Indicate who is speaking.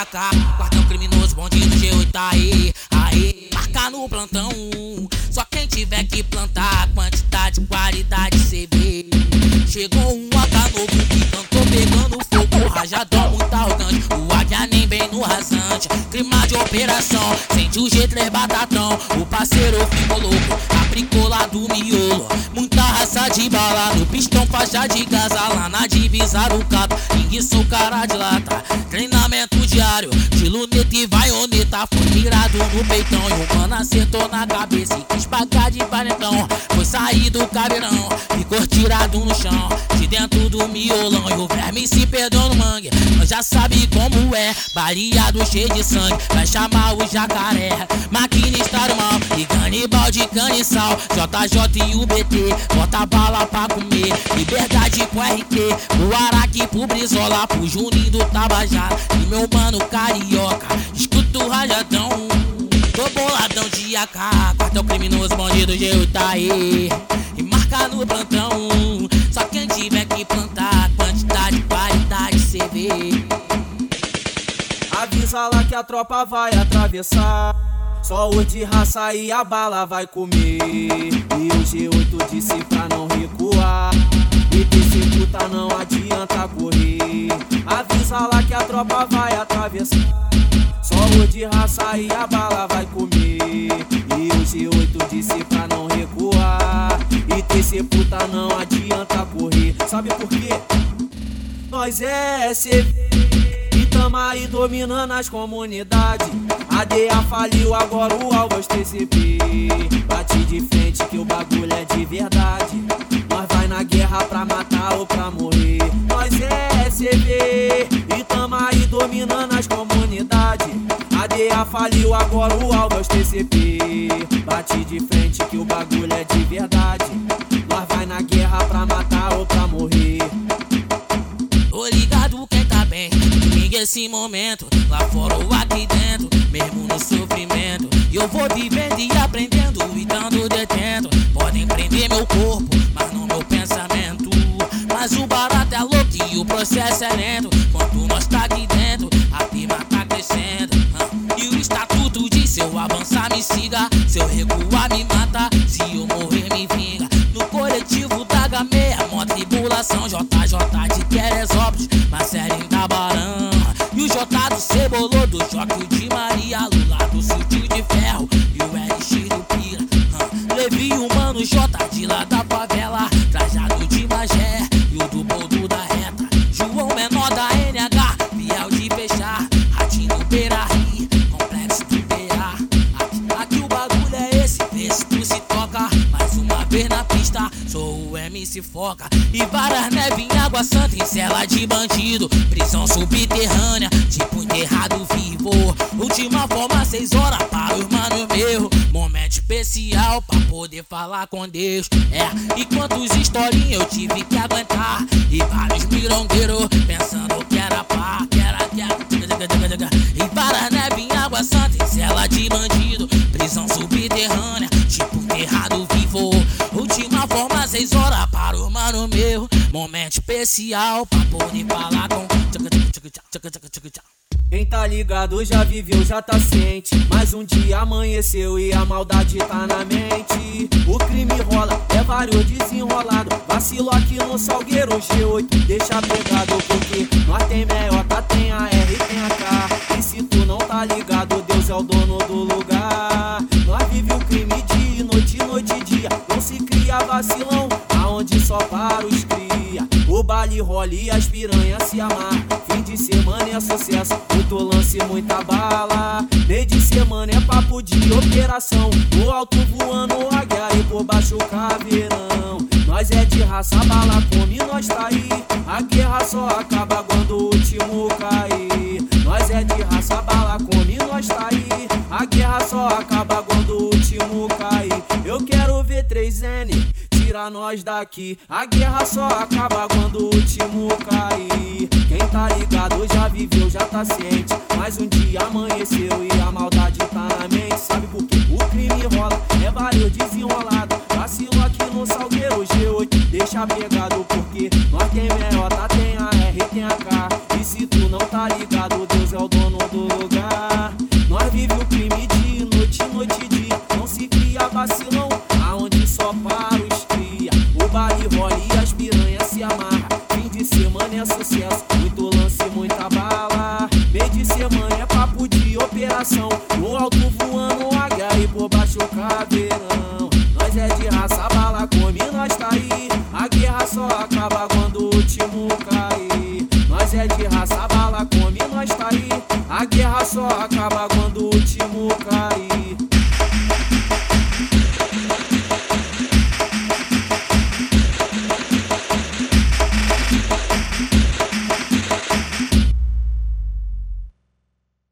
Speaker 1: atrás. Quartão criminoso, bandido G8 tá aí, aí. Marca no plantão, só quem tiver que plantar. Quantidade, qualidade, CV. Chegou um AK novo que cantou pegando fogo. Rajador muito arrogante, o águia nem bem no rasante. Clima de operação, sente o G3 batatão. O parceiro ficou louco, aplicou lá do miolo. Muita raça de bala, no pistão faixa de gaza lá na divisa do. Ninguém sou cara de lata, treinamento diário, de luneta e vaioneta. Foi mirado no peitão e o mano acertou na cabeça e quis pagar de paletão. Foi sair do caveirão, ficou tirado no chão, de dentro do miolão. E o verme se perdeu no mangue, nós já sabe como é. Baleado cheio de sangue, vai chamar o jacaré. Maquinista do mal e canibal de caniçal. JJ e o BT, bota bala pra comer. Liberdade com RT, o Araque pro Brizola, pro Juninho do Tabajara. E meu mano carioca, escuta o rajadão. Tô boladão de AK, quartel criminoso, bandido Geu tá aí. E marca no plantão, só quem tiver que plantar, quantidade, qualidade, cê vê.
Speaker 2: Avisa lá que a tropa vai atravessar. Só o de raça e a bala vai comer. E o G8 disse pra não recuar. E desse puta não adianta correr. Avisa lá que a tropa vai atravessar. Só o de raça e a bala vai comer. E o G8 disse pra não recuar. E desse puta não adianta correr. Sabe por quê? Nós é CV e tamo aí dominando as comunidades. A DEA faliu, agora o alvo é TCP. Bate de frente que o bagulho é de verdade. Nós vai na guerra pra matar ou pra morrer. Nós é CV e tamo aí dominando as comunidades. A DEA faliu, agora o alvo é TCP. Bate de frente que o bagulho é de verdade. Nós vai na guerra pra matar ou pra morrer.
Speaker 1: Esse momento. Lá fora ou aqui dentro, mesmo no sofrimento. Eu vou vivendo e aprendendo e dando detento. Podem prender meu corpo, mas não meu pensamento. Mas o barato é louco e o processo é lento. Quanto nós tá aqui dentro, a firma tá crescendo. E o estatuto diz: se eu avançar, me siga. Se eu recuar, me mata. Se eu morrer, me vinga. No coletivo da Gameia, mó tribulação. JJ Do Cebolô, do Joque MC Foca. E várias neve em água santa, em cela de bandido. Prisão subterrânea, tipo enterrado vivo. Última forma, seis horas para os mano meu. Momento especial pra poder falar com Deus. É, e quantos historinhas eu tive que aguentar. E vários mirongueiros pensando que era pá, que era, que era. E várias neve em água santa, em cela de bandido. Prisão subterrânea, tipo enterrado vivo. Seis horas para o mano meu. Momento especial pra poder falar com.
Speaker 2: Quem tá ligado já viveu, já tá ciente. Mais um dia amanheceu e a maldade tá na mente. O crime rola, é vários desenrolado. Vacilo aqui no Salgueiro G8, deixa pegado porque nós tem meiota, tem a R, tem a K. E se tu não tá ligado, Deus é o dono do lugar. Nós vive o crime dia e noite, noite e dia. Não se cria vacilão, rola e as piranhas se amar. Fim de semana é sucesso, muito lance, muita bala. Meio de semana é papo de operação. No alto voando águia e por baixo caveirão. Nós é de raça, bala come, nós tá aí. A guerra só acaba quando nós daqui. A guerra só acaba quando o último cair. Quem tá ligado já viveu, já tá ciente. Mais um dia amanheceu e a maldade tá na mente. Sabe por quê? O crime rola, é vários desenrolado. Vacilo aqui no Salgueiro G8, deixa pegado porque nós tem meiota, operação. No alto voando águia e por baixo caveirão. Nós é de raça, bala come, nós tá aí. A guerra só acaba quando o último cair. Nós é de raça, bala come, nós tá aí. A guerra só acaba